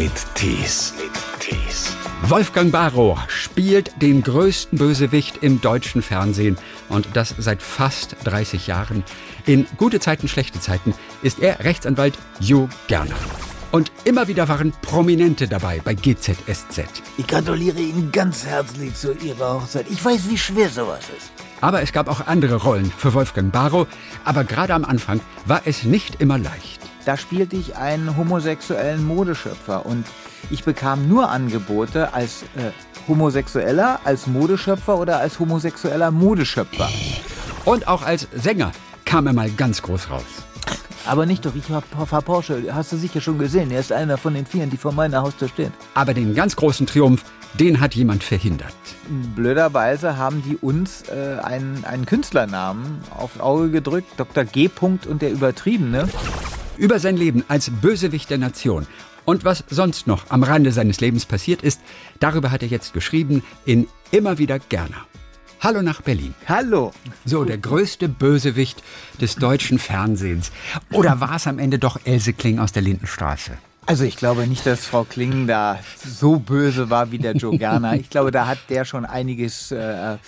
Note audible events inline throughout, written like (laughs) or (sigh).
mit Tees. Wolfgang Barrow spielt den größten Bösewicht im deutschen Fernsehen und das seit fast 30 Jahren. In gute Zeiten, schlechte Zeiten ist er Rechtsanwalt Jo Gerner. Und immer wieder waren Prominente dabei bei GZSZ. Ich gratuliere Ihnen ganz herzlich zu Ihrer Hochzeit. Ich weiß, wie schwer sowas ist. Aber es gab auch andere Rollen für Wolfgang Barrow, aber gerade am Anfang war es nicht immer leicht. Da spielte ich einen homosexuellen Modeschöpfer und ich bekam nur Angebote als äh, Homosexueller, als Modeschöpfer oder als homosexueller Modeschöpfer. Und auch als Sänger kam er mal ganz groß raus. Aber nicht doch, ich war Porsche, hast du sicher schon gesehen. Er ist einer von den vielen, die vor meiner Haustür stehen. Aber den ganz großen Triumph, den hat jemand verhindert. Blöderweise haben die uns äh, einen, einen Künstlernamen aufs Auge gedrückt, Dr. G. Punkt und der Übertriebene. Über sein Leben als Bösewicht der Nation und was sonst noch am Rande seines Lebens passiert ist, darüber hat er jetzt geschrieben in Immer wieder Gerner. Hallo nach Berlin. Hallo. So, der größte Bösewicht des deutschen Fernsehens. Oder (laughs) war es am Ende doch Else Kling aus der Lindenstraße? Also ich glaube nicht, dass Frau Kling da so böse war wie der Joe Gerner. (laughs) Ich glaube, da hat der schon einiges, äh,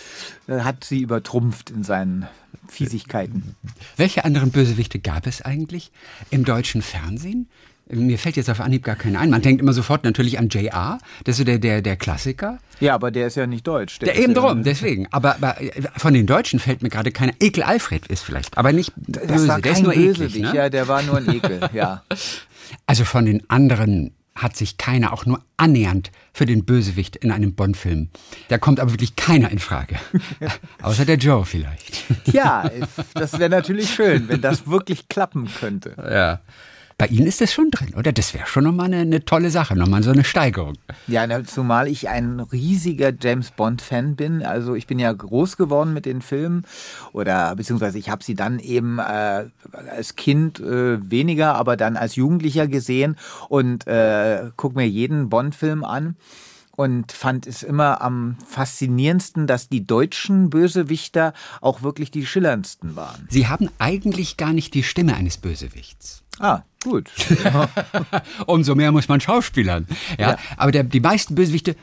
hat sie übertrumpft in seinen Fiesigkeiten. Welche anderen Bösewichte gab es eigentlich im deutschen Fernsehen? Mir fällt jetzt auf Anhieb gar keiner ein. Man denkt immer sofort natürlich an J.R., das ist so der, der, der Klassiker. Ja, aber der ist ja nicht deutsch. Der, der eben drum, ja deswegen. Aber, aber, von den Deutschen fällt mir gerade keiner. Ekel Alfred ist vielleicht, aber nicht böse. Das war der ist nur böse eklig, ne? Ja, der war nur ein Ekel, (laughs) ja. Also von den anderen hat sich keiner auch nur annähernd für den Bösewicht in einem Bond-Film. Da kommt aber wirklich keiner in Frage. (laughs) Außer der Joe vielleicht. Ja, das wäre natürlich schön, wenn das wirklich klappen könnte. Ja. Bei Ihnen ist das schon drin, oder? Das wäre schon nochmal eine, eine tolle Sache, nochmal so eine Steigerung. Ja, zumal ich ein riesiger James Bond-Fan bin. Also ich bin ja groß geworden mit den Filmen oder beziehungsweise ich habe sie dann eben äh, als Kind äh, weniger, aber dann als Jugendlicher gesehen und äh, gucke mir jeden Bond-Film an und fand es immer am faszinierendsten, dass die deutschen Bösewichter auch wirklich die schillerndsten waren. Sie haben eigentlich gar nicht die Stimme eines Bösewichts. Ah, gut. (laughs) Umso mehr muss man schauspielern. Ja, ja. aber der, die meisten Bösewichte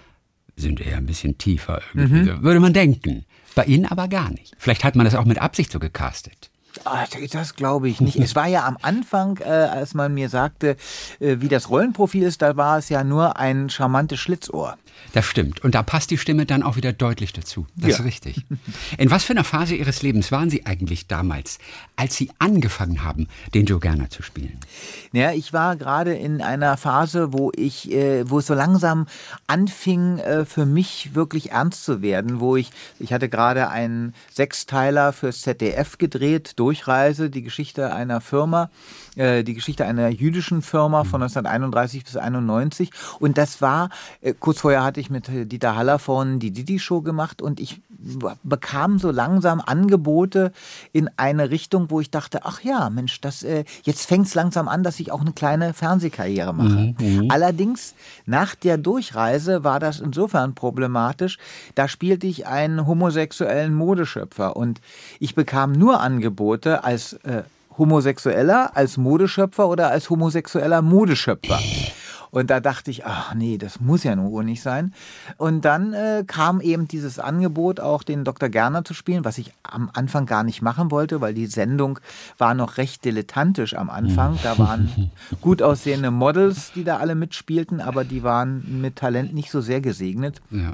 sind eher ein bisschen tiefer, mhm. würde man denken. Bei Ihnen aber gar nicht. Vielleicht hat man das auch mit Absicht so gecastet. Ah, das glaube ich nicht. Es war ja am Anfang, äh, als man mir sagte, äh, wie das Rollenprofil ist, da war es ja nur ein charmantes Schlitzohr. Das stimmt. Und da passt die Stimme dann auch wieder deutlich dazu. Das ja. ist richtig. In was für einer Phase Ihres Lebens waren Sie eigentlich damals, als Sie angefangen haben, den Joe Gerner zu spielen? Ja, ich war gerade in einer Phase, wo ich, äh, wo es so langsam anfing, äh, für mich wirklich ernst zu werden, wo ich, ich hatte gerade einen Sechsteiler fürs ZDF gedreht, Durchreise, die Geschichte einer Firma, äh, die Geschichte einer jüdischen Firma von 1931 bis 91. Und das war, äh, kurz vorher hatte ich mit äh, Dieter Haller von die Didi-Show gemacht und ich bekam so langsam Angebote in eine Richtung, wo ich dachte, ach ja, Mensch, das, äh, jetzt fängt es langsam an, dass ich auch eine kleine Fernsehkarriere mache. Mhm, mhm. Allerdings, nach der Durchreise war das insofern problematisch, da spielte ich einen homosexuellen Modeschöpfer und ich bekam nur Angebote als äh, Homosexueller, als Modeschöpfer oder als homosexueller Modeschöpfer. Und da dachte ich, ach nee, das muss ja nur nicht sein. Und dann äh, kam eben dieses Angebot, auch den Dr. Gerner zu spielen, was ich am Anfang gar nicht machen wollte, weil die Sendung war noch recht dilettantisch am Anfang. Da waren (laughs) gut aussehende Models, die da alle mitspielten, aber die waren mit Talent nicht so sehr gesegnet. Ja.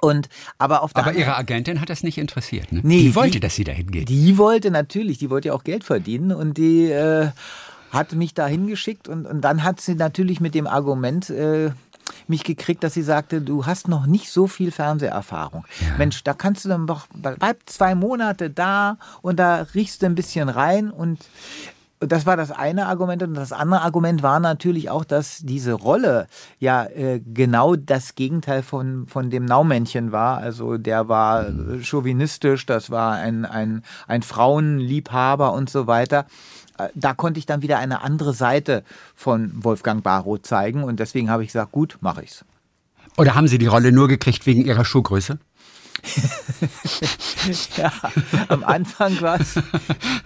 Und, aber auf aber Ihre Agentin hat das nicht interessiert. Ne? Nee, die wollte, die, dass sie dahin geht. Die wollte natürlich, die wollte ja auch Geld verdienen und die äh, hat mich da hingeschickt und, und dann hat sie natürlich mit dem Argument äh, mich gekriegt, dass sie sagte, du hast noch nicht so viel Fernseherfahrung. Ja. Mensch, da kannst du dann doch, bleib zwei Monate da und da riechst du ein bisschen rein und das war das eine Argument und das andere Argument war natürlich auch, dass diese Rolle ja äh, genau das Gegenteil von, von dem Naumännchen war. Also der war chauvinistisch, das war ein, ein, ein Frauenliebhaber und so weiter. Äh, da konnte ich dann wieder eine andere Seite von Wolfgang Barrow zeigen und deswegen habe ich gesagt, gut, mache ich's. Oder haben Sie die Rolle nur gekriegt wegen Ihrer Schuhgröße? (laughs) ja, am Anfang war es,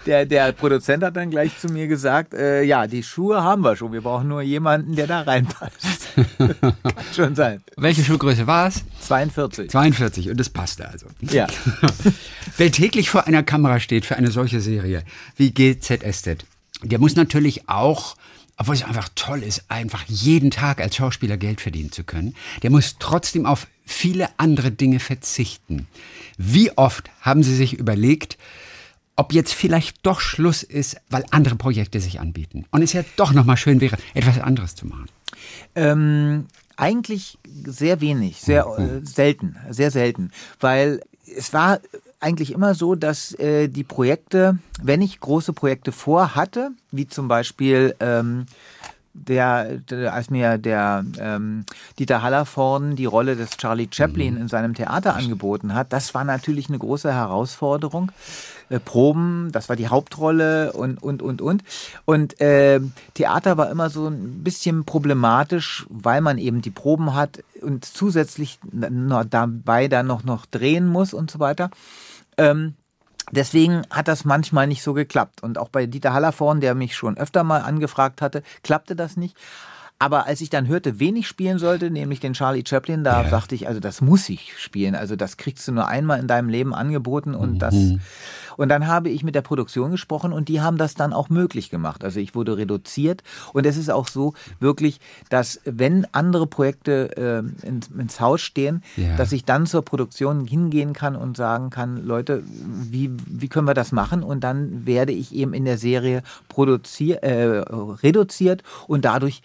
der, der Produzent hat dann gleich zu mir gesagt, äh, ja, die Schuhe haben wir schon, wir brauchen nur jemanden, der da reinpasst. (laughs) Kann schon sein. Welche Schuhgröße war es? 42. 42 und es passte also. Ja. (laughs) Wer täglich vor einer Kamera steht für eine solche Serie wie GZSZ, der muss natürlich auch obwohl es einfach toll ist, einfach jeden Tag als Schauspieler Geld verdienen zu können, der muss trotzdem auf viele andere Dinge verzichten. Wie oft haben Sie sich überlegt, ob jetzt vielleicht doch Schluss ist, weil andere Projekte sich anbieten und es ja doch noch mal schön wäre, etwas anderes zu machen? Ähm, eigentlich sehr wenig, sehr äh, selten, sehr selten, weil es war eigentlich immer so, dass äh, die Projekte, wenn ich große Projekte vorhatte, wie zum Beispiel ähm, der, der, als mir der ähm, Dieter Hallervorden die Rolle des Charlie Chaplin mhm. in seinem Theater angeboten hat, das war natürlich eine große Herausforderung. Äh, Proben, das war die Hauptrolle und und und und und äh, Theater war immer so ein bisschen problematisch, weil man eben die Proben hat und zusätzlich dabei dann noch noch drehen muss und so weiter. Ähm, Deswegen hat das manchmal nicht so geklappt. Und auch bei Dieter Hallervorn, der mich schon öfter mal angefragt hatte, klappte das nicht. Aber als ich dann hörte, wen ich spielen sollte, nämlich den Charlie Chaplin, da ja. dachte ich, also das muss ich spielen. Also das kriegst du nur einmal in deinem Leben angeboten und mhm. das und dann habe ich mit der Produktion gesprochen und die haben das dann auch möglich gemacht. Also ich wurde reduziert und es ist auch so wirklich, dass wenn andere Projekte äh, ins, ins, Haus stehen, ja. dass ich dann zur Produktion hingehen kann und sagen kann, Leute, wie, wie können wir das machen? Und dann werde ich eben in der Serie produziert, äh, reduziert und dadurch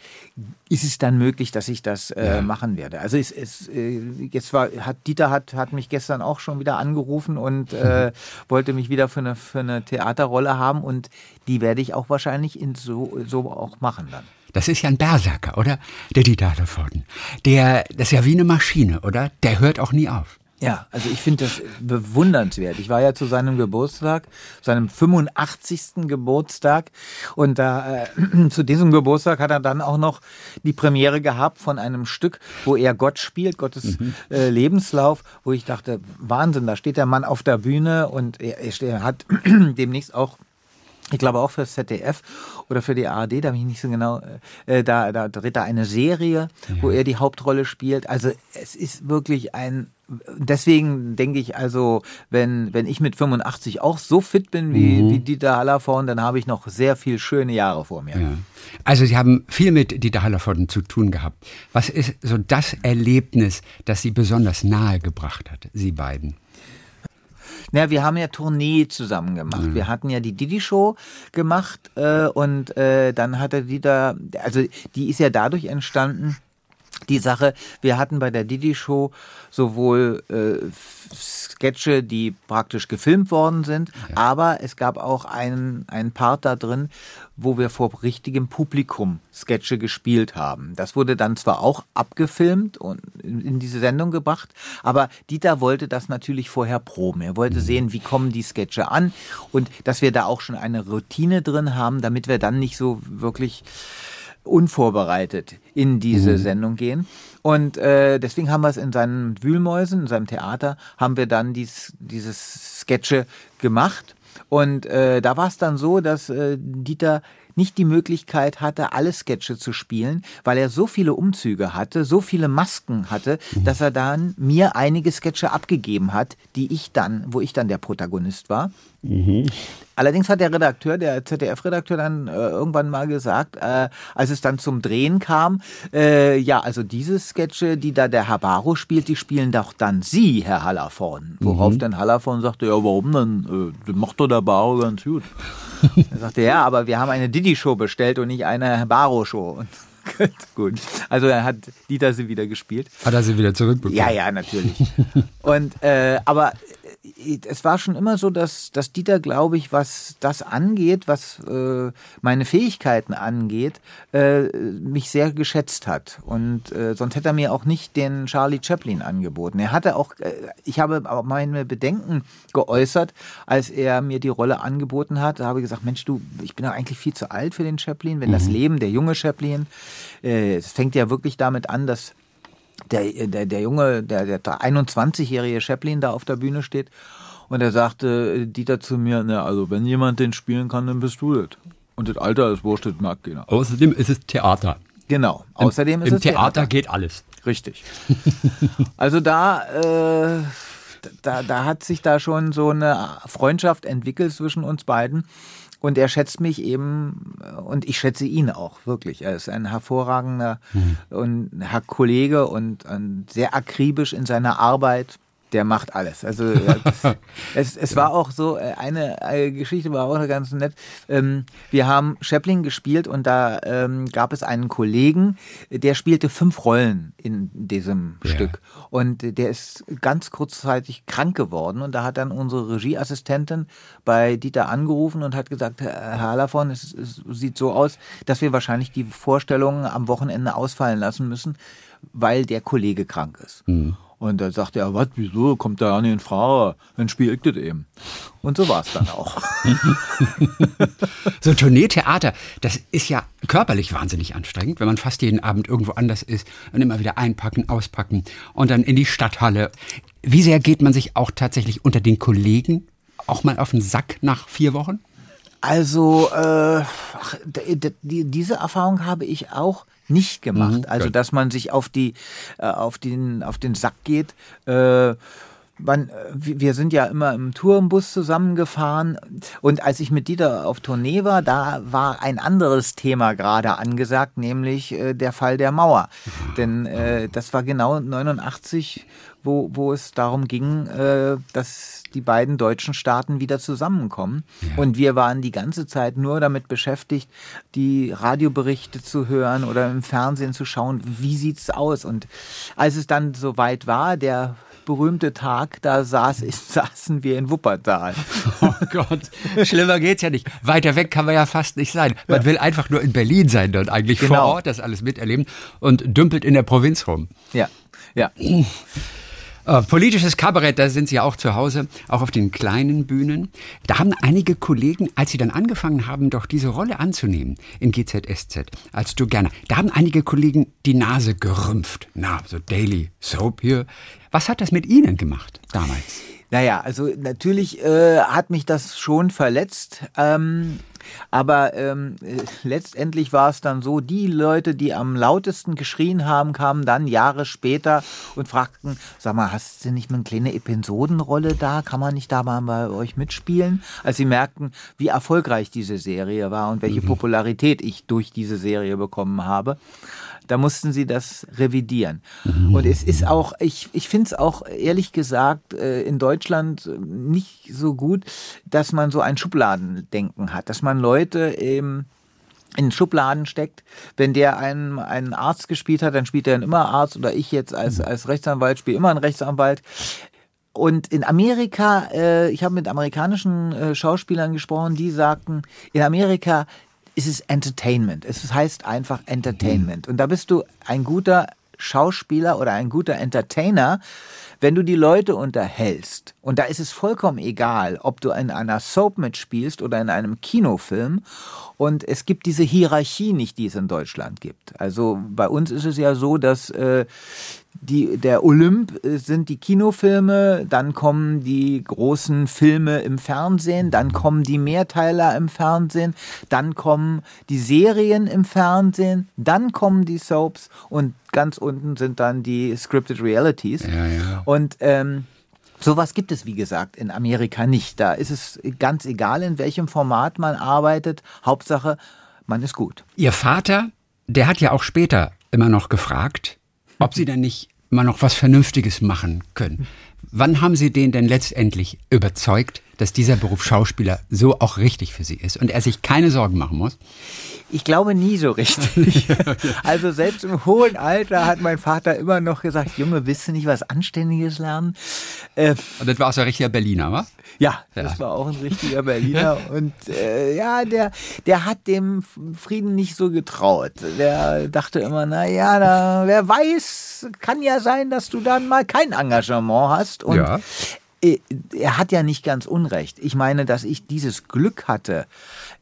ist es dann möglich, dass ich das äh, ja. machen werde. Also es, es äh, jetzt war hat Dieter hat hat mich gestern auch schon wieder angerufen und äh, (laughs) wollte mich wieder für eine für eine Theaterrolle haben und die werde ich auch wahrscheinlich in so so auch machen dann. Das ist ja ein Berserker, oder? Der Dieter Hallervorden. Der das ist ja wie eine Maschine, oder? Der hört auch nie auf. Ja, also ich finde das bewundernswert. Ich war ja zu seinem Geburtstag, seinem 85. Geburtstag und da äh, (clears throat) zu diesem Geburtstag hat er dann auch noch die Premiere gehabt von einem Stück, wo er Gott spielt, Gottes mhm. äh, Lebenslauf, wo ich dachte, Wahnsinn, da steht der Mann auf der Bühne und er, er hat (clears throat) demnächst auch ich glaube auch für das ZDF oder für die ARD, da bin ich nicht so genau, äh, da, da dreht er eine Serie, ja. wo er die Hauptrolle spielt. Also es ist wirklich ein deswegen denke ich also, wenn, wenn ich mit 85 auch so fit bin wie, mhm. wie Dieter Hallervorden, dann habe ich noch sehr viel schöne Jahre vor mir. Ja. Also Sie haben viel mit Dieter Hallervorden zu tun gehabt. Was ist so das Erlebnis, das Sie besonders nahe gebracht hat, Sie beiden? Na, wir haben ja Tournee zusammen gemacht. Mhm. Wir hatten ja die Didi-Show gemacht äh, und äh, dann hatte Dieter, also die ist ja dadurch entstanden, die Sache, wir hatten bei der Didi-Show sowohl äh, Sketche, die praktisch gefilmt worden sind, ja. aber es gab auch einen, einen Part da drin, wo wir vor richtigem Publikum Sketche gespielt haben. Das wurde dann zwar auch abgefilmt und in diese Sendung gebracht, aber Dieter wollte das natürlich vorher proben. Er wollte mhm. sehen, wie kommen die Sketche an und dass wir da auch schon eine Routine drin haben, damit wir dann nicht so wirklich unvorbereitet in diese mhm. Sendung gehen. Und äh, deswegen haben wir es in seinen Wühlmäusen, in seinem Theater, haben wir dann dies, dieses Sketche gemacht. Und äh, da war es dann so, dass äh, Dieter nicht die Möglichkeit hatte, alle Sketche zu spielen, weil er so viele Umzüge hatte, so viele Masken hatte, mhm. dass er dann mir einige Sketche abgegeben hat, die ich dann, wo ich dann der Protagonist war. Mhm. Allerdings hat der Redakteur, der ZDF-Redakteur dann äh, irgendwann mal gesagt, äh, als es dann zum Drehen kam, äh, ja, also diese Sketche, die da der Herr Baro spielt, die spielen doch dann Sie, Herr Hallervorn. Worauf mhm. dann Hallervorn sagte, ja, warum dann? Äh, macht doch der Baro ganz gut. (laughs) er sagte, ja, aber wir haben eine Didi-Show bestellt und nicht eine Baro-Show. (laughs) Gut. Also er hat Dieter sie wieder gespielt. Hat er sie wieder zurückbekommen? Ja, ja, natürlich. Und äh, aber es war schon immer so, dass, dass Dieter, glaube ich, was das angeht, was äh, meine Fähigkeiten angeht, äh, mich sehr geschätzt hat. Und äh, sonst hätte er mir auch nicht den Charlie Chaplin angeboten. Er hatte auch, äh, ich habe auch meine Bedenken geäußert, als er mir die Rolle angeboten hat. Da habe ich gesagt, Mensch, du, ich bin doch eigentlich viel zu alt für den Chaplin, wenn mhm. das Leben, der junge Chaplin, äh, es fängt ja wirklich damit an, dass der, der, der Junge, der, der 21-jährige Chaplin da auf der Bühne steht. Und er sagte Dieter zu mir, na, also wenn jemand den spielen kann, dann bist du das. Und das Alter ist wurscht, das mag keiner. Außerdem ist es Theater. Genau. Außerdem Im, ist im es Theater, Theater. geht alles. Richtig. (laughs) also da, äh, da, da hat sich da schon so eine Freundschaft entwickelt zwischen uns beiden. Und er schätzt mich eben und ich schätze ihn auch wirklich. Er ist ein hervorragender mhm. und Herr Kollege und, und sehr akribisch in seiner Arbeit der macht alles. Also (laughs) das, es, es war auch so, äh, eine, eine, Geschichte war auch ganz nett. Ähm, wir haben Chaplin gespielt und da ähm, gab es einen Kollegen, der spielte fünf Rollen in diesem ja. Stück. Und der ist ganz kurzzeitig krank geworden und da hat dann unsere Regieassistentin bei Dieter angerufen und hat gesagt, Herr Hallervorn, es, es sieht so aus, dass wir wahrscheinlich die Vorstellungen am Wochenende ausfallen lassen müssen, weil der Kollege krank ist. Mhm. Und da sagte er, was, wieso, kommt da nicht in Frage, dann spielt das eben. Und so war es dann auch. (laughs) so Tourneetheater, das ist ja körperlich wahnsinnig anstrengend, wenn man fast jeden Abend irgendwo anders ist und immer wieder einpacken, auspacken und dann in die Stadthalle. Wie sehr geht man sich auch tatsächlich unter den Kollegen auch mal auf den Sack nach vier Wochen? Also, äh, diese Erfahrung habe ich auch nicht gemacht. Mhm, also, dass man sich auf die, äh, auf den, auf den Sack geht. Äh, man, wir sind ja immer im Tourenbus zusammengefahren und als ich mit Dieter auf Tournee war, da war ein anderes Thema gerade angesagt, nämlich äh, der Fall der Mauer. (laughs) Denn äh, das war genau 89, wo, wo es darum ging, äh, dass die beiden deutschen Staaten wieder zusammenkommen. Ja. Und wir waren die ganze Zeit nur damit beschäftigt, die Radioberichte zu hören oder im Fernsehen zu schauen, wie sieht's aus. Und als es dann soweit war, der berühmte Tag, da saß ich, (laughs) saßen wir in Wuppertal. (laughs) Oh Gott, schlimmer geht's ja nicht. Weiter weg kann man ja fast nicht sein. Man ja. will einfach nur in Berlin sein und eigentlich genau. vor Ort das alles miterleben und dümpelt in der Provinz rum. Ja, ja. (laughs) Äh, politisches Kabarett, da sind Sie auch zu Hause, auch auf den kleinen Bühnen. Da haben einige Kollegen, als sie dann angefangen haben, doch diese Rolle anzunehmen in GZSZ, als du gerne, da haben einige Kollegen die Nase gerümpft. Na, so Daily Soap hier. Was hat das mit Ihnen gemacht damals? Naja, also natürlich äh, hat mich das schon verletzt. Ähm, aber ähm, äh, letztendlich war es dann so, die Leute, die am lautesten geschrien haben, kamen dann Jahre später und fragten, sag mal, hast du nicht mal eine kleine Episodenrolle da? Kann man nicht da mal bei euch mitspielen? Als sie merkten, wie erfolgreich diese Serie war und welche mhm. Popularität ich durch diese Serie bekommen habe da mussten sie das revidieren. Und es ist auch, ich, ich finde es auch ehrlich gesagt äh, in Deutschland nicht so gut, dass man so ein Schubladendenken hat, dass man Leute eben in Schubladen steckt. Wenn der einen, einen Arzt gespielt hat, dann spielt er immer Arzt oder ich jetzt als, als Rechtsanwalt spiele immer einen Rechtsanwalt. Und in Amerika, äh, ich habe mit amerikanischen äh, Schauspielern gesprochen, die sagten, in Amerika ist es Entertainment. Es heißt einfach Entertainment. Und da bist du ein guter Schauspieler oder ein guter Entertainer, wenn du die Leute unterhältst. Und da ist es vollkommen egal, ob du in einer Soap mitspielst oder in einem Kinofilm. Und es gibt diese Hierarchie nicht, die es in Deutschland gibt. Also bei uns ist es ja so, dass äh, die, der Olymp äh, sind die Kinofilme, dann kommen die großen Filme im Fernsehen, dann kommen die Mehrteiler im Fernsehen, dann kommen die Serien im Fernsehen, dann kommen die Soaps und ganz unten sind dann die Scripted Realities. Ja, ja. Und ähm, Sowas gibt es, wie gesagt, in Amerika nicht. Da ist es ganz egal, in welchem Format man arbeitet. Hauptsache, man ist gut. Ihr Vater, der hat ja auch später immer noch gefragt, ob Sie denn nicht mal noch was Vernünftiges machen können. Wann haben Sie den denn letztendlich überzeugt, dass dieser Beruf Schauspieler so auch richtig für Sie ist und er sich keine Sorgen machen muss? Ich glaube nie so richtig. (laughs) Also selbst im hohen Alter hat mein Vater immer noch gesagt, Junge, willst du nicht was Anständiges lernen? Äh, und das war auch so ein richtiger Berliner, wa? Ja, ja, das war auch ein richtiger Berliner. (laughs) Und äh, ja, der, der hat dem Frieden nicht so getraut. Der dachte immer, na ja, da, wer weiß, kann ja sein, dass du dann mal kein Engagement hast. Und ja er hat ja nicht ganz unrecht. Ich meine, dass ich dieses Glück hatte,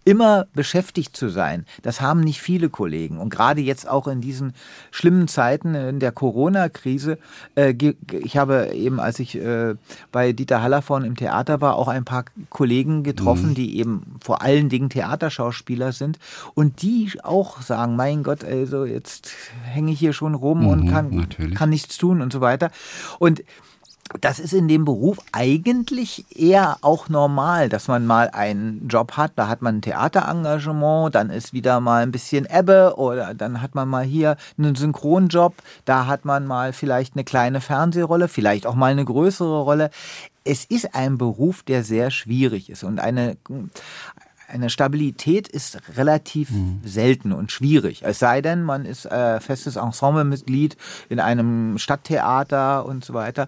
immer beschäftigt zu sein, das haben nicht viele Kollegen. Und gerade jetzt auch in diesen schlimmen Zeiten in der Corona-Krise, äh, ich habe eben, als ich äh, bei Dieter Hallervorn im Theater war, auch ein paar Kollegen getroffen, mhm. die eben vor allen Dingen Theaterschauspieler sind und die auch sagen, mein Gott, also jetzt hänge ich hier schon rum mhm, und kann, kann nichts tun und so weiter. Und das ist in dem Beruf eigentlich eher auch normal, dass man mal einen Job hat, da hat man ein Theaterengagement, dann ist wieder mal ein bisschen Ebbe oder dann hat man mal hier einen Synchronjob, da hat man mal vielleicht eine kleine Fernsehrolle, vielleicht auch mal eine größere Rolle. Es ist ein Beruf, der sehr schwierig ist und eine, eine Stabilität ist relativ mhm. selten und schwierig. Es sei denn, man ist äh, festes Ensemblemitglied in einem Stadttheater und so weiter.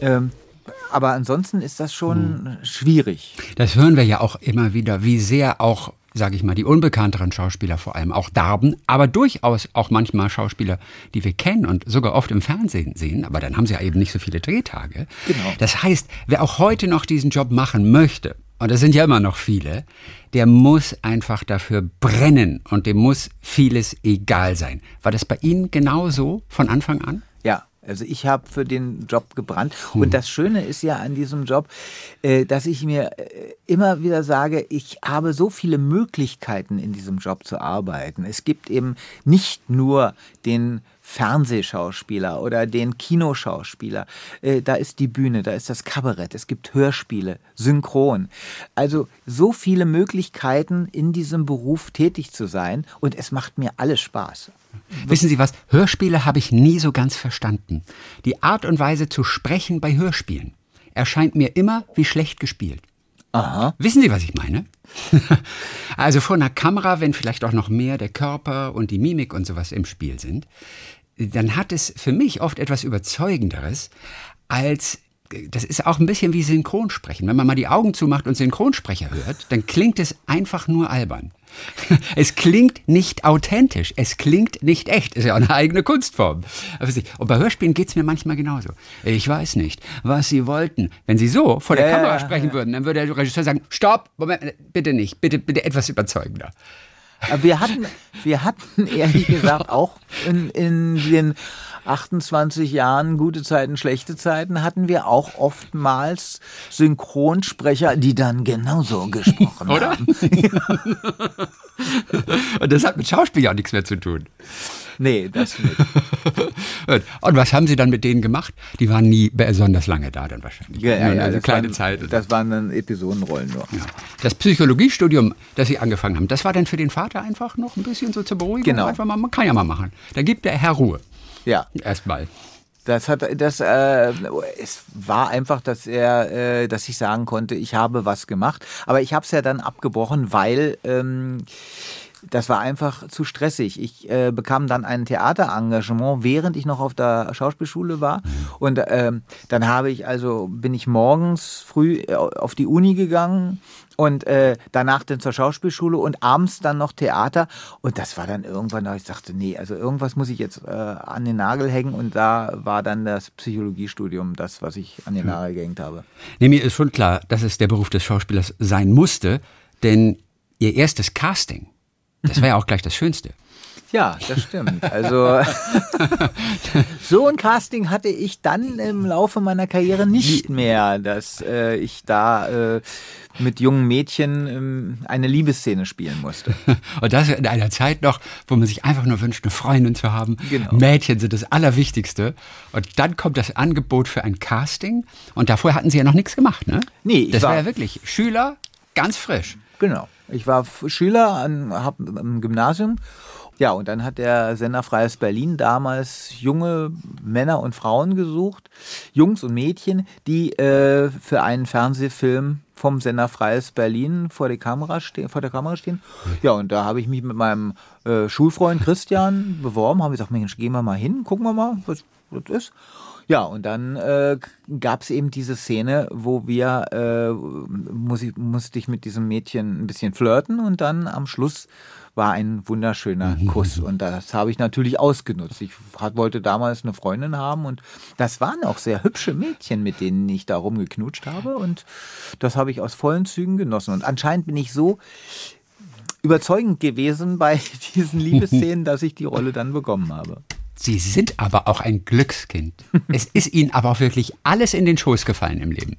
Ähm, aber ansonsten ist das schon mhm. schwierig. Das hören wir ja auch immer wieder, wie sehr auch, sage ich mal, die unbekannteren Schauspieler vor allem auch darben, aber durchaus auch manchmal Schauspieler, die wir kennen und sogar oft im Fernsehen sehen, aber dann haben sie ja eben nicht so viele Drehtage. Genau. Das heißt, wer auch heute noch diesen Job machen möchte, und das sind ja immer noch viele, der muss einfach dafür brennen und dem muss vieles egal sein. War das bei Ihnen genauso von Anfang an? Ja, also ich habe für den Job gebrannt. Hm. Und das Schöne ist ja an diesem Job, äh, dass ich mir äh, immer wieder sage, ich habe so viele Möglichkeiten in diesem Job zu arbeiten. Es gibt eben nicht nur den Fernsehschauspieler oder den Kinoschauspieler. Äh, da ist die Bühne, da ist das Kabarett, es gibt Hörspiele, Synchron. Also so viele Möglichkeiten in diesem Beruf tätig zu sein und es macht mir alles Spaß. Wissen Sie was? Hörspiele habe ich nie so ganz verstanden. Die Art und Weise zu sprechen bei Hörspielen erscheint mir immer wie schlecht gespielt. Aha. Wissen Sie, was ich meine? (laughs) also vor einer Kamera, wenn vielleicht auch noch mehr der Körper und die Mimik und sowas im Spiel sind, dann hat es für mich oft etwas Überzeugenderes als das ist auch ein bisschen wie Synchronsprechen. Wenn man mal die Augen zumacht und Synchronsprecher hört, dann klingt es einfach nur albern. (laughs) Es klingt nicht authentisch, es klingt nicht echt. Ist ja auch eine eigene Kunstform. Und bei Hörspielen geht es mir manchmal genauso. Ich weiß nicht, was Sie wollten. Wenn Sie so vor der ja, Kamera sprechen würden, dann würde der Regisseur sagen, stopp, Moment, bitte nicht, bitte, bitte etwas überzeugender. Wir hatten, wir hatten ehrlich (laughs) gesagt auch in, in den 28 Jahren gute Zeiten, schlechte Zeiten hatten wir auch oftmals Synchronsprecher, die dann genauso gesprochen Oder? haben. (laughs) Und das hat mit Schauspiel ja nichts mehr zu tun. Nee, das nicht. (laughs) Und was haben Sie dann mit denen gemacht? Die waren nie besonders lange da dann wahrscheinlich. Ja, ja, ja also kleine waren, Zeit. Das waren dann Episodenrollen nur. Ja. Das Psychologiestudium, das Sie angefangen haben, das war dann für den Vater einfach noch ein bisschen so zur Beruhigung? Genau. Einfach mal, man kann ja mal machen. Da gibt der Herr Ruhe. Ja. Erstmal. Das hat, das, äh, es war einfach, dass er, äh, dass ich sagen konnte, ich habe was gemacht. Aber ich habe es ja dann abgebrochen, weil ähm, das war einfach zu stressig. Ich äh, bekam dann ein Theaterengagement, während ich noch auf der Schauspielschule war. Und ähm, dann habe ich also bin ich morgens früh äh, auf die Uni gegangen und äh, danach dann zur Schauspielschule und abends dann noch Theater. Und das war dann irgendwann, da ich dachte, nee, also irgendwas muss ich jetzt äh, an den Nagel hängen. Und da war dann das Psychologiestudium das, was ich an den Nagel gehängt habe. Nee, mir ist schon klar, dass es der Beruf des Schauspielers sein musste, denn ihr erstes Casting das war ja auch gleich das Schönste. Ja, das stimmt. Also (laughs) so ein Casting hatte ich dann im Laufe meiner Karriere nicht mehr, dass äh, ich da äh, mit jungen Mädchen ähm, eine Liebesszene spielen musste. (laughs) Und das in einer Zeit noch, wo man sich einfach nur wünscht, eine Freundin zu haben. Genau. Mädchen sind das Allerwichtigste. Und dann kommt das Angebot für ein Casting. Und davor hatten Sie ja noch nichts gemacht, ne? Nee, ich das war ja wirklich Schüler, ganz frisch. Genau. Ich war Schüler an, hab, am Gymnasium. Ja, und dann hat der Sender Freies Berlin damals junge Männer und Frauen gesucht, Jungs und Mädchen, die äh, für einen Fernsehfilm vom Sender Freies Berlin vor der Kamera, vor der Kamera stehen. Ja, und da habe ich mich mit meinem äh, Schulfreund Christian beworben, habe gesagt, Mensch, gehen wir mal hin, gucken wir mal, was das ist. Ja, und dann äh, gab es eben diese Szene, wo wir, äh, muss ich, musste ich mit diesem Mädchen ein bisschen flirten und dann am Schluss war ein wunderschöner Kuss. Und das habe ich natürlich ausgenutzt. Ich wollte damals eine Freundin haben und das waren auch sehr hübsche Mädchen, mit denen ich da rumgeknutscht habe. Und das habe ich aus vollen Zügen genossen. Und anscheinend bin ich so überzeugend gewesen bei (laughs) diesen (laughs) Liebesszenen, dass ich die Rolle dann bekommen habe. Sie sind aber auch ein Glückskind. (laughs) es ist Ihnen aber auch wirklich alles in den Schoß gefallen im Leben.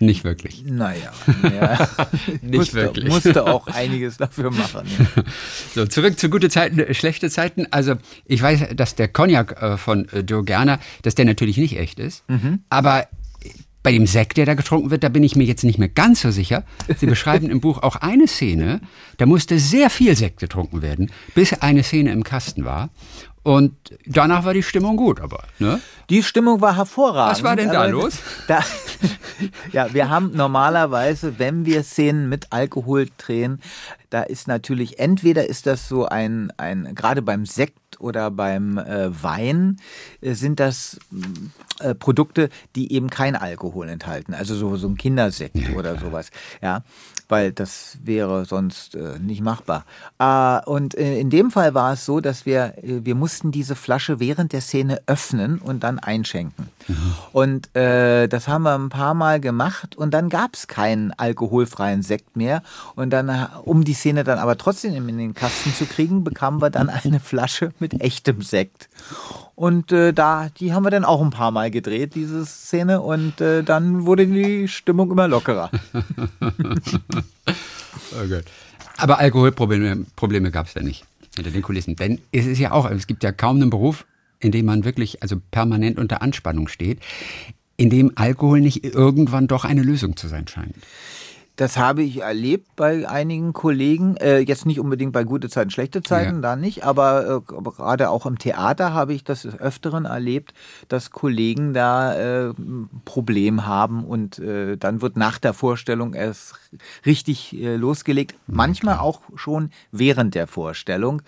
Nicht wirklich. Naja, ja. (laughs) nicht musste, wirklich. Musste auch einiges dafür machen. So, zurück zu gute Zeiten, äh, schlechte Zeiten. Also, ich weiß, dass der Cognac äh, von äh, Joe Gerner, dass der natürlich nicht echt ist. Mhm. Aber bei dem Sekt, der da getrunken wird, da bin ich mir jetzt nicht mehr ganz so sicher. Sie beschreiben im Buch auch eine Szene, da musste sehr viel Sekt getrunken werden, bis eine Szene im Kasten war. Und danach war die Stimmung gut, aber, ne? Die Stimmung war hervorragend. Was war denn da los? (laughs) Da, ja, wir haben normalerweise, wenn wir Szenen mit Alkohol drehen, da ist natürlich, entweder ist das so ein, ein gerade beim Sekt oder beim äh, Wein, äh, sind das äh, Produkte, die eben kein Alkohol enthalten. Also so, so ein Kindersekt oder sowas. Ja, weil das wäre sonst äh, nicht machbar. Äh, und äh, in dem Fall war es so, dass wir, äh, wir mussten diese Flasche während der Szene öffnen und dann einschenken. Und äh, das haben wir ein paar Mal gemacht und dann gab es keinen alkoholfreien Sekt mehr. Und dann, äh, um die Szene dann aber trotzdem in den Kasten zu kriegen, bekamen wir dann (laughs) eine Flasche mit echtem Sekt. Und äh, da, die haben wir dann auch ein paar Mal gedreht, diese Szene, und äh, dann wurde die Stimmung immer lockerer. (laughs) Oh. Aber Alkoholprobleme Probleme gab es ja nicht hinter den Kulissen. Denn es ist ja auch, es gibt ja kaum einen Beruf, in dem man wirklich also permanent unter Anspannung steht, in dem Alkohol nicht irgendwann doch eine Lösung zu sein scheint. Das habe ich erlebt bei einigen Kollegen. Äh, jetzt nicht unbedingt bei gute Zeiten, schlechte Zeiten, Ja. da nicht. Aber, äh, gerade auch im Theater habe ich das Öfteren erlebt, dass Kollegen da äh, Problem haben und äh, dann wird nach der Vorstellung erst richtig äh, losgelegt. Manchmal auch schon während der Vorstellung.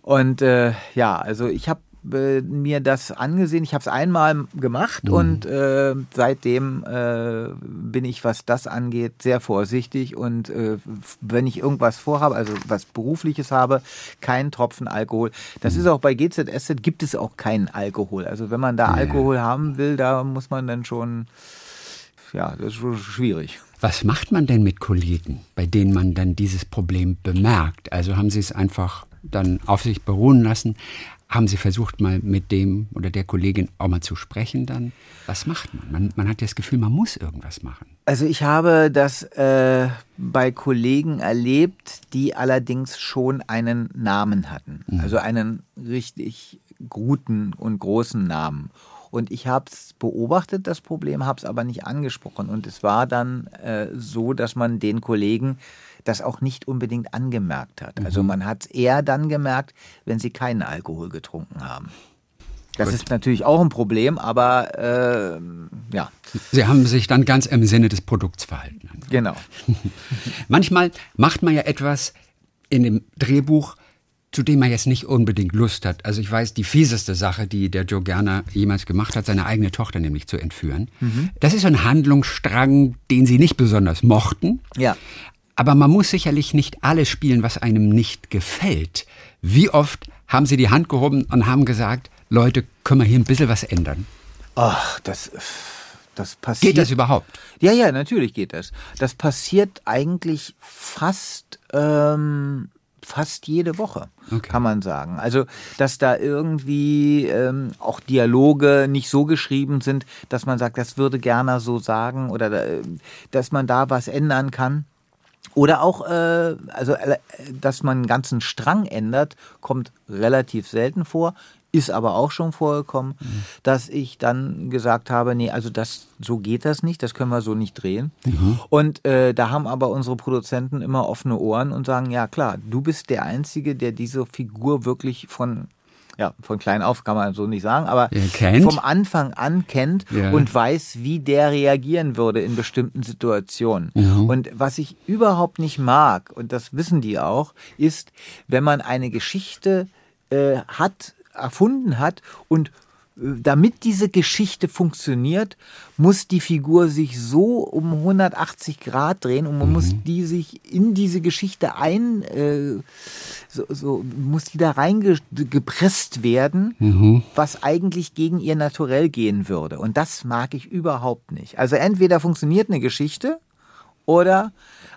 Und äh, ja, also ich habe äh, mir das angesehen. Ich habe es einmal gemacht und äh, seitdem äh, bin ich, was das angeht, sehr vorsichtig. Und äh, wenn ich irgendwas vorhabe, also was Berufliches habe, keinen Tropfen Alkohol. Das ist auch bei GZSZ gibt es auch keinen Alkohol. Also wenn man da Alkohol haben will, da muss man dann schon, ja, das ist schon schwierig. Was macht man denn mit Kollegen, bei denen man dann dieses Problem bemerkt? Also haben Sie es einfach dann auf sich beruhen lassen? Haben Sie versucht, mal mit dem oder der Kollegin auch mal zu sprechen dann? Was macht man? Man, man hat das Gefühl, man muss irgendwas machen. Also ich habe das äh, bei Kollegen erlebt, die allerdings schon einen Namen hatten. Also einen richtig guten und großen Namen. Und ich habe es beobachtet, das Problem, habe es aber nicht angesprochen. Und es war dann äh, so, dass man den Kollegen das auch nicht unbedingt angemerkt hat. Also man hat es eher dann gemerkt, wenn sie keinen Alkohol getrunken haben. Das ist natürlich auch ein Problem, aber äh, ja, Sie haben sich dann ganz im Sinne des Produkts verhalten. genau. (laughs) Manchmal macht man ja etwas in dem Drehbuch, zu dem man jetzt nicht unbedingt Lust hat. Also ich weiß, die fieseste Sache, die der Joe Gerner jemals gemacht hat, seine eigene Tochter nämlich zu entführen. Das ist ein Handlungsstrang, den sie nicht besonders mochten. Ja. Aber man muss sicherlich nicht alles spielen, was einem nicht gefällt. Wie oft haben Sie die Hand gehoben und haben gesagt, Leute, können wir hier ein bisschen was ändern? Ach, das, das passiert. Geht das überhaupt? Ja, ja, natürlich geht das. Das passiert eigentlich fast, ähm, fast jede Woche, Okay. kann man sagen. Also, dass da irgendwie ähm, auch Dialoge nicht so geschrieben sind, dass man sagt, das würde gerne so sagen oder äh, dass man da was ändern kann. Oder auch, äh, also, äh, dass man einen ganzen Strang ändert, kommt relativ selten vor, ist aber auch schon vorgekommen, dass ich dann gesagt habe, nee, also das, so geht das nicht, das können wir so nicht drehen. Und äh, da haben aber unsere Produzenten immer offene Ohren und sagen, ja klar, du bist der Einzige, der diese Figur wirklich von ja, von klein auf kann man so nicht sagen, aber Ja, vom Anfang an kennt Ja. und weiß, wie der reagieren würde in bestimmten Situationen. Und was ich überhaupt nicht mag, und das wissen die auch, ist, wenn man eine Geschichte äh, hat, erfunden hat und damit diese Geschichte funktioniert, muss die Figur sich so um 180 Grad drehen und man mhm. muss die sich in diese Geschichte ein, äh, so, so, muss die da reingepresst werden, mhm. was eigentlich gegen ihr Naturell gehen würde. Und das mag ich überhaupt nicht. Also entweder funktioniert eine Geschichte oder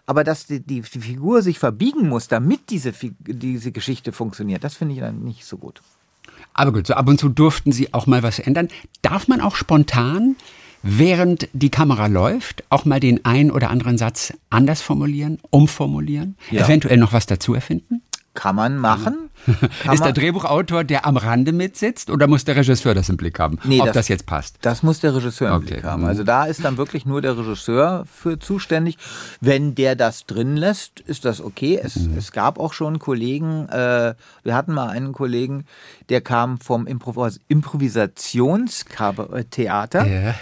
aber dass die, die, die, Figur sich verbiegen muss, damit diese, diese Geschichte funktioniert, das finde ich dann nicht so gut. Aber gut, so ab und zu durften Sie auch mal was ändern. Darf man auch spontan, während die Kamera läuft, auch mal den einen oder anderen Satz anders formulieren, umformulieren, ja. eventuell noch was dazu erfinden? Kann man machen. (laughs) Kann ist der Drehbuchautor, der am Rande mitsitzt, oder muss der Regisseur das im Blick haben, nee, ob das, das, jetzt passt? Das muss der Regisseur im okay. Blick haben. Also da ist dann wirklich nur der Regisseur für zuständig. Wenn der das drin lässt, ist das okay. Es, mhm. es gab auch schon Kollegen, äh, wir hatten mal einen Kollegen, der kam vom Improvis Improvisationstheater. Yeah.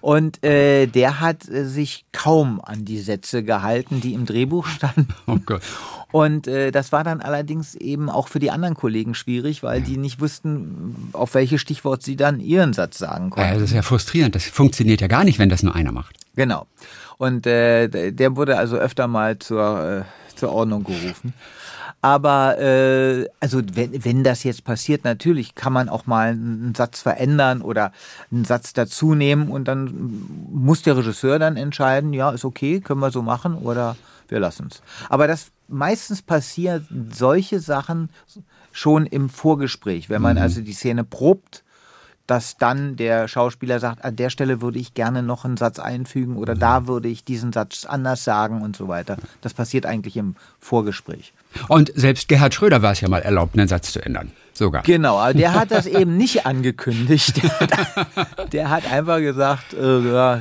Und äh, der hat äh, sich kaum an die Sätze gehalten, die im Drehbuch standen. Oh Gott. Und äh, das war dann allerdings eben auch für die anderen Kollegen schwierig, weil die nicht wussten, auf welches Stichwort sie dann ihren Satz sagen konnten. Ja, das ist ja frustrierend. Das funktioniert ja gar nicht, wenn das nur einer macht. Genau. Und äh, der wurde also öfter mal zur, äh, zur Ordnung gerufen. Aber äh, also wenn, wenn das jetzt passiert, natürlich kann man auch mal einen Satz verändern oder einen Satz dazu nehmen und dann muss der Regisseur dann entscheiden, ja, ist okay, können wir so machen oder wir lassen es. Aber das meistens passieren solche Sachen schon im Vorgespräch, wenn man mhm. also die Szene probt dass dann der Schauspieler sagt, an der Stelle würde ich gerne noch einen Satz einfügen oder da würde ich diesen Satz anders sagen und so weiter. Das passiert eigentlich im Vorgespräch. Und selbst Gerhard Schröder war es ja mal erlaubt, einen Satz zu ändern. Sogar. Genau, aber der hat das (laughs) eben nicht angekündigt. Der (laughs) hat, der hat einfach gesagt, äh, ja,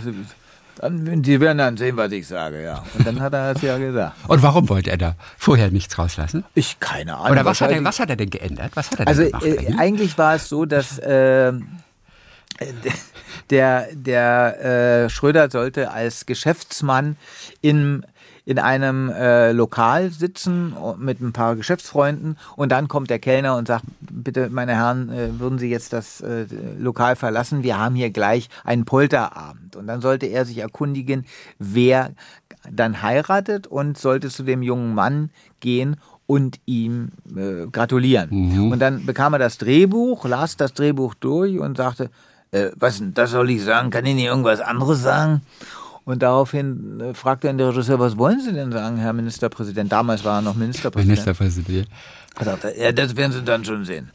dann, die werden dann sehen, was ich sage, ja. Und dann hat er das ja gesagt. (laughs) Und warum wollte er da vorher nichts rauslassen? Ich keine Ahnung. Oder was hat er, was hat er denn geändert? Was hat er also gemacht, äh, eigentlich war es so, dass äh, der, der äh, Schröder sollte als Geschäftsmann in in einem äh, Lokal sitzen mit ein paar Geschäftsfreunden und dann kommt der Kellner und sagt, bitte meine Herren, äh, würden Sie jetzt das äh, Lokal verlassen? Wir haben hier gleich einen Polterabend. Und dann sollte er sich erkundigen, wer dann heiratet und sollte zu dem jungen Mann gehen und ihm äh, gratulieren. Mhm. Und dann bekam er das Drehbuch, las das Drehbuch durch und sagte, äh, was das soll ich sagen? Kann ich nicht irgendwas anderes sagen? Und daraufhin äh, fragte dann der Regisseur, was wollen Sie denn sagen, Herr Ministerpräsident? Damals war er noch Ministerpräsident. Ministerpräsident. Er sagte, ja, das werden Sie dann schon sehen.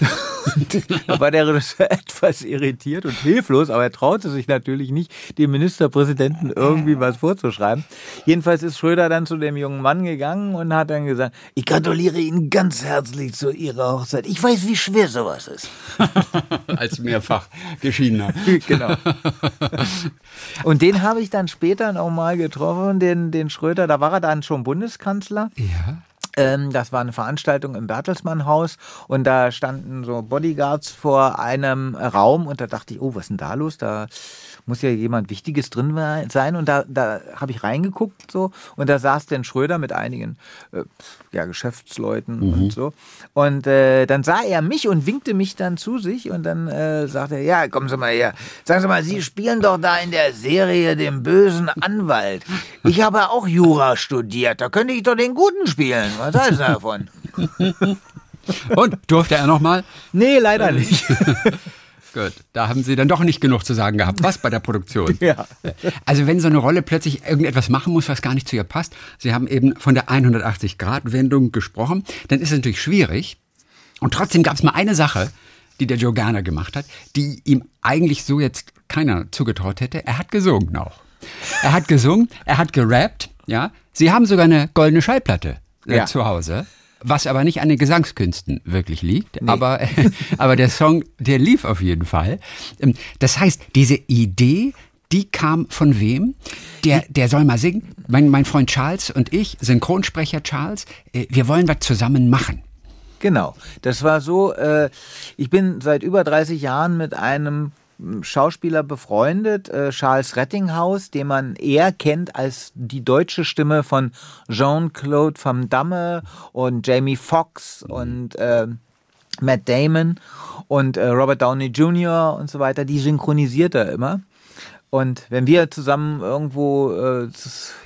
(laughs) da war der Regisseur etwas irritiert und hilflos, aber er traute sich natürlich nicht, dem Ministerpräsidenten irgendwie was vorzuschreiben. Jedenfalls ist Schröder dann zu dem jungen Mann gegangen und hat dann gesagt, ich gratuliere Ihnen ganz herzlich zu Ihrer Hochzeit. Ich weiß, wie schwer sowas ist. (laughs) Als mehrfach geschiedener. (laughs) genau. Und den habe ich dann später noch mal getroffen, den, den Schröder, da war er dann schon Bundeskanzler. Ja. Ähm, das war eine Veranstaltung im Bertelsmann-Haus und da standen so Bodyguards vor einem Raum und da dachte ich, oh, was ist denn da los? Da muss ja jemand Wichtiges drin sein. Und da, da habe ich reingeguckt so und da saß denn Schröder mit einigen äh, ja, Geschäftsleuten mhm. und so. Und äh, dann sah er mich und winkte mich dann zu sich und dann äh, sagte er, ja, kommen Sie mal her. Sagen Sie mal, Sie spielen doch da in der Serie den bösen Anwalt. Ich habe auch Jura studiert, da könnte ich doch den Guten spielen. Was heißt davon? (laughs) Und durfte er noch mal? Nee, leider nicht. (laughs) Gut, da haben Sie dann doch nicht genug zu sagen gehabt. Was bei der Produktion? (laughs) ja. Also wenn so eine Rolle plötzlich irgendetwas machen muss, was gar nicht zu ihr passt, Sie haben eben von der 180-Grad-Wendung gesprochen, dann ist es natürlich schwierig. Und trotzdem gab es mal eine Sache, die der Joe Garner gemacht hat, die ihm eigentlich so jetzt keiner zugetraut hätte. Er hat gesungen auch. Er hat gesungen, er hat gerappt, ja. Sie haben sogar eine goldene Schallplatte äh, ja. zu Hause was aber nicht an den Gesangskünsten wirklich liegt. Nee. Aber, (laughs) aber der Song, der lief auf jeden Fall. Ähm, das heißt, diese Idee, die kam von wem? Der, der soll mal singen. Mein, mein Freund Charles und ich, Synchronsprecher Charles, äh, wir wollen was zusammen machen. Genau, das war so, äh, ich bin seit über 30 Jahren mit einem Schauspieler befreundet, äh, Charles Rettinghaus, den man eher kennt als die deutsche Stimme von Jean-Claude Van Damme und Jamie Foxx und äh, Matt Damon und äh, Robert Downey Jr. und so weiter, die synchronisiert er immer. Und wenn wir zusammen irgendwo äh,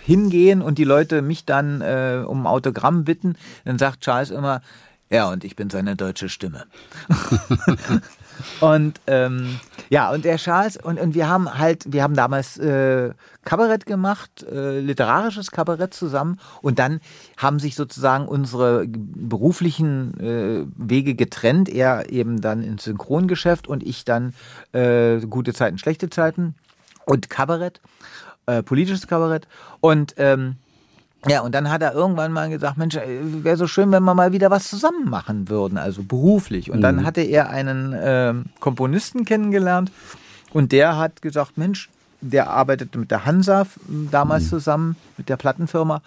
hingehen und die Leute mich dann äh, um Autogramm bitten, dann sagt Charles immer, ja, und ich bin seine deutsche Stimme. (laughs) und ähm, ja, und der Charles, und, und wir haben halt, wir haben damals äh, Kabarett gemacht, äh, literarisches Kabarett zusammen. Und dann haben sich sozusagen unsere beruflichen äh, Wege getrennt. Er eben dann ins Synchrongeschäft und ich dann äh, gute Zeiten, schlechte Zeiten und Kabarett, äh, politisches Kabarett. Und ähm, ja, und dann hat er irgendwann mal gesagt, Mensch, äh, wäre so schön, wenn wir mal wieder was zusammen machen würden, also beruflich. Und dann mhm. hatte er einen äh, Komponisten kennengelernt und der hat gesagt, Mensch, der arbeitete mit der Hansa damals mhm. zusammen, mit der Plattenfirma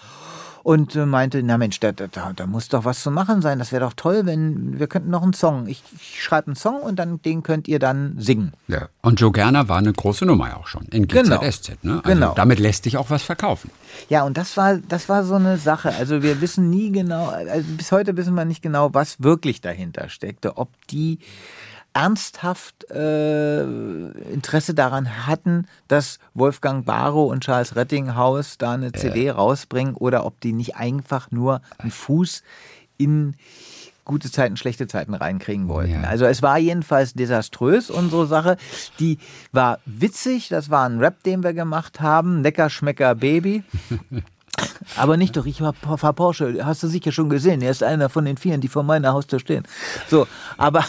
und äh, meinte, na Mensch, da, da, da muss doch was zu machen sein. Das wäre doch toll, wenn wir könnten noch einen Song. Ich, ich schreibe einen Song und dann den könnt ihr dann singen. Ja. Und Joe Gerner war eine große Nummer auch schon in GZSZ. Genau. Ne? Also genau. Damit lässt sich auch was verkaufen. Ja, und das war, das war so eine Sache. Also wir wissen nie genau, also bis heute wissen wir nicht genau, was wirklich dahinter steckte. Ob die ernsthaft äh, Interesse daran hatten, dass Wolfgang Barrow und Charles Rettinghaus da eine CD rausbringen oder ob die nicht einfach nur einen Fuß in gute Zeiten, schlechte Zeiten reinkriegen wollten. Ja. Also es war jedenfalls desaströs, unsere Sache. Die war witzig, das war ein Rap, den wir gemacht haben, Lecker Schmecker Baby. (laughs) Aber nicht doch, ich war, war Porsche, hast du sicher schon gesehen. Er ist einer von den vielen, die vor meiner Haustür stehen. So, aber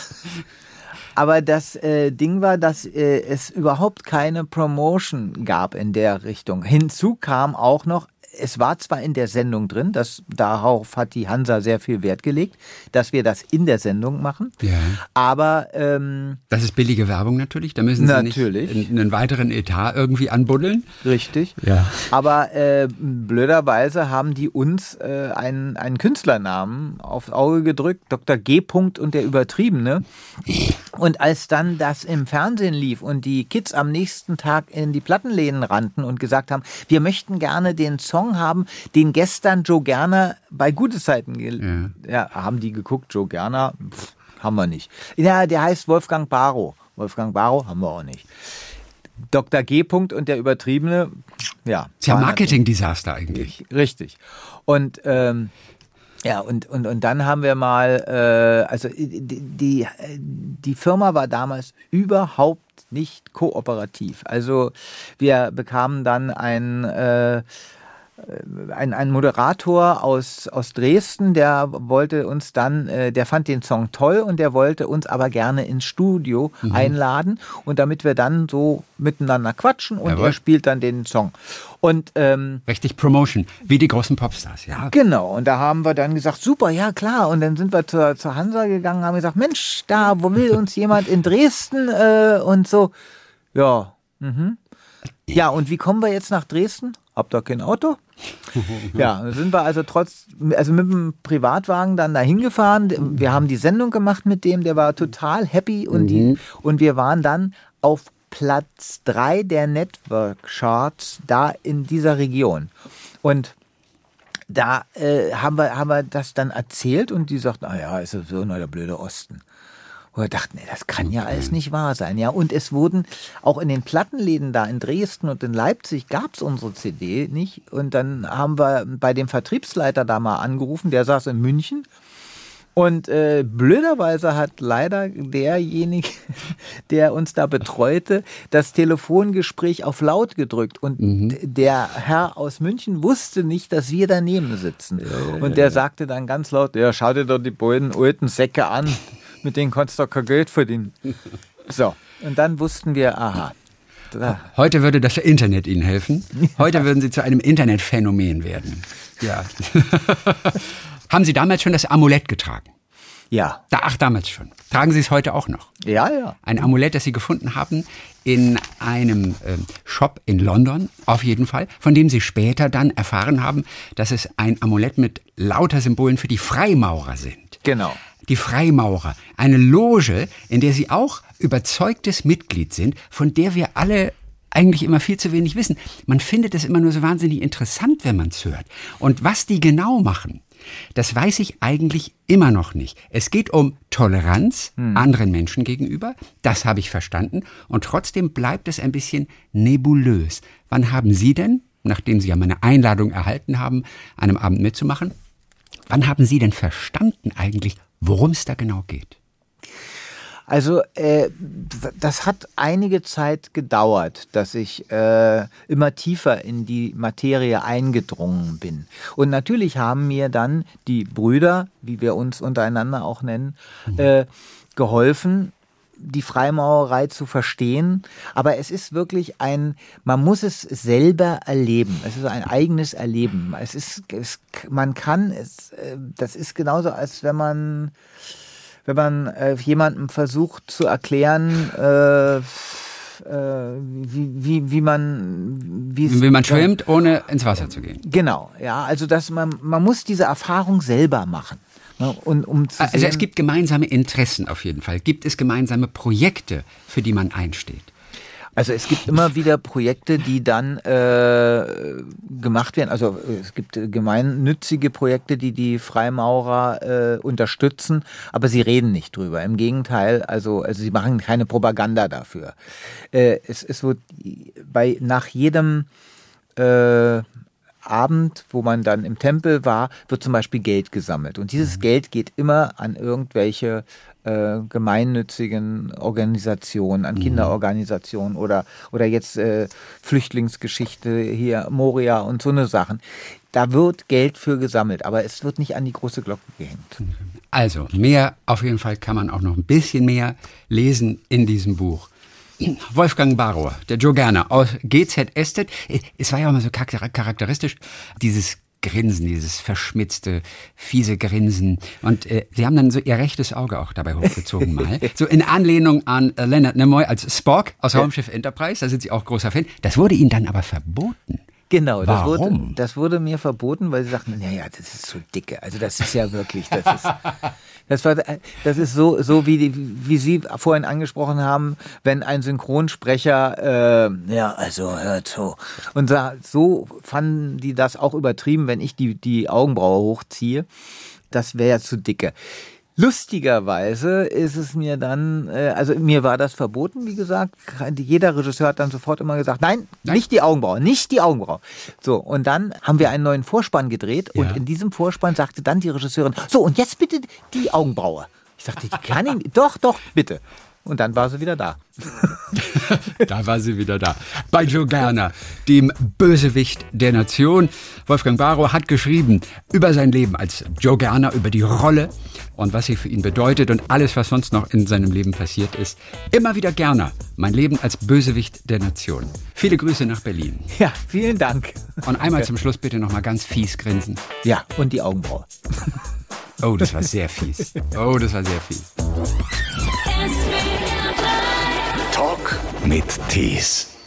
aber das äh, Ding war, dass äh, es überhaupt keine Promotion gab in der Richtung. Hinzu kam auch noch es war zwar in der Sendung drin, das, darauf hat die Hansa sehr viel Wert gelegt, dass wir das in der Sendung machen. Ja. Aber ähm, das ist billige Werbung natürlich. Da müssen Sie natürlich. nicht einen weiteren Etat irgendwie anbuddeln. Richtig. Ja. Aber äh, blöderweise haben die uns äh, einen, einen Künstlernamen aufs Auge gedrückt, Dr. G. und der Übertriebene. Und als dann das im Fernsehen lief und die Kids am nächsten Tag in die Plattenläden rannten und gesagt haben, wir möchten gerne den Song haben, den gestern Joe Gerner bei Gute Zeiten ja. ja. haben die geguckt. Joe Gerner Pff, haben wir nicht. Ja, der heißt Wolfgang Barrow. Wolfgang Barrow haben wir auch nicht. Dr. G. -Punkt und der Übertriebene, ja. ist ja Marketing-Desaster eigentlich. Richtig. Und ähm, ja, und, und, und dann haben wir mal, äh, also die, die, die Firma war damals überhaupt nicht kooperativ. Also wir bekamen dann ein äh, äh, ein, ein Moderator aus, aus Dresden, der wollte uns dann, äh, der fand den Song toll und der wollte uns aber gerne ins Studio mhm. einladen und damit wir dann so miteinander quatschen und Jawohl. er spielt dann den Song. Und ähm, richtig Promotion, wie die großen Popstars, ja. Genau, und da haben wir dann gesagt, super, ja klar. Und dann sind wir zur, zur Hansa gegangen, haben gesagt, Mensch, da, wo will uns jemand in Dresden äh, und so. Ja, mhm. Ja, und wie kommen wir jetzt nach Dresden? Habt ihr kein Auto? (laughs) ja, sind wir also trotz, also mit dem Privatwagen dann dahin gefahren. Wir haben die Sendung gemacht mit dem, der war total happy und, mhm. die, und wir waren dann auf Platz 3 der Network Charts da in dieser Region. Und da äh, haben, wir, haben wir das dann erzählt und die sagten, ah ja, ist so nur der blöde Osten. Und wir dachten, nee, das kann ja alles nicht wahr sein. Ja, und es wurden auch in den Plattenläden da in Dresden und in Leipzig gab es unsere CD nicht. Und dann haben wir bei dem Vertriebsleiter da mal angerufen, der saß in München. Und äh, blöderweise hat leider derjenige, (laughs) der uns da betreute, das Telefongespräch auf laut gedrückt. Und mhm. der Herr aus München wusste nicht, dass wir daneben sitzen. Ja, und der ja. sagte dann ganz laut, ja, schau dir doch die beiden alten Säcke an mit denen kannst du kein Geld verdienen. So, und dann wussten wir, aha. Da. Heute würde das Internet Ihnen helfen. Heute würden Sie zu einem Internetphänomen werden. Ja. (laughs) Haben Sie damals schon das Amulett getragen? Ja. Da, ach, damals schon. Tragen Sie es heute auch noch? Ja, ja. Ein Amulett, das Sie gefunden haben in einem äh, Shop in London, auf jeden Fall, von dem Sie später dann erfahren haben, dass es ein Amulett mit lauter Symbolen für die Freimaurer sind. Genau die Freimaurer, eine Loge, in der sie auch überzeugtes Mitglied sind, von der wir alle eigentlich immer viel zu wenig wissen. Man findet es immer nur so wahnsinnig interessant, wenn man es hört. Und was die genau machen, Das weiß ich eigentlich immer noch nicht. Es geht um Toleranz hm. anderen Menschen gegenüber. Das habe ich verstanden. Und trotzdem bleibt es ein bisschen nebulös. Wann haben Sie denn, nachdem Sie ja meine Einladung erhalten haben, einem Abend mitzumachen, wann haben Sie denn verstanden eigentlich, worum es da genau geht? Also äh, das hat einige Zeit gedauert, dass ich äh, immer tiefer in die Materie eingedrungen bin. Und natürlich haben mir dann die Brüder, wie wir uns untereinander auch nennen, mhm. äh, geholfen, die Freimaurerei zu verstehen. Aber es ist wirklich ein, man muss es selber erleben. Es ist ein eigenes Erleben. Es ist, es, man kann es, äh, das ist genauso, als wenn man wenn man äh, jemandem versucht zu erklären, äh, äh, wie, wie, wie man wie, wie man schwimmt, ohne ins Wasser zu gehen. Genau, ja, also dass man man muss diese Erfahrung selber machen. Ne, und, um zu also sehen, es gibt gemeinsame Interessen auf jeden Fall. Gibt es gemeinsame Projekte, für die man einsteht? Also es gibt immer wieder Projekte, die dann äh, gemacht werden. Also es gibt gemeinnützige Projekte, die die Freimaurer äh, unterstützen, aber sie reden nicht drüber. Im Gegenteil, also, also sie machen keine Propaganda dafür. Äh, es, es wird bei nach jedem äh, Abend, wo man dann im Tempel war, wird zum Beispiel Geld gesammelt. Und dieses mhm. Geld geht immer an irgendwelche äh, gemeinnützigen Organisationen, an mhm. Kinderorganisationen oder, oder jetzt äh, Flüchtlingsgeschichte hier, Moria und so eine Sachen. Da wird Geld für gesammelt, aber es wird nicht an die große Glocke gehängt. Also, mehr, auf jeden Fall kann man auch noch ein bisschen mehr lesen in diesem Buch. Wolfgang Barrow, der Joe Gerner aus GZ Estet. Es war ja auch mal so charakteristisch, dieses Grinsen, dieses verschmitzte, fiese Grinsen. Und äh, sie haben dann so ihr rechtes Auge auch dabei hochgezogen mal. (laughs) so in Anlehnung an äh, Leonard Nimoy als Spock aus Raumschiff Enterprise, da sind sie auch großer Fan. Das wurde ihnen dann aber verboten. Genau, das wurde, das wurde, mir verboten, weil sie sagten, naja, das ist so dicke. Also das ist ja wirklich, das ist, (laughs) das war, das ist so, so wie, wie Sie vorhin angesprochen haben, wenn ein Synchronsprecher, äh, ja, also hört so. Und so fanden die das auch übertrieben, wenn ich die, die Augenbraue hochziehe. Das wäre ja zu dicke. Lustigerweise ist es mir dann, äh, also mir war das verboten, wie gesagt. Jeder Regisseur hat dann sofort immer gesagt, nein, nein. nicht die Augenbraue, nicht die Augenbraue. So, und dann haben wir einen neuen Vorspann gedreht ja. und in diesem Vorspann sagte dann die Regisseurin, so, und jetzt bitte die Augenbraue. Ich sagte, die kann ich, doch, doch, bitte. Und dann war sie wieder da. (laughs) da war sie wieder da. Bei Joe Gerner, dem Bösewicht der Nation. Wolfgang Barrow hat geschrieben über sein Leben als Joe Gerner, über die Rolle und was sie für ihn bedeutet und alles, was sonst noch in seinem Leben passiert ist. Immer wieder Gerner, mein Leben als Bösewicht der Nation. Viele Grüße nach Berlin. Ja, vielen Dank. Und einmal zum Schluss bitte nochmal ganz fies grinsen. Ja, und die Augenbraue. Oh, das war sehr fies. Oh, das war sehr fies. Mit Tees.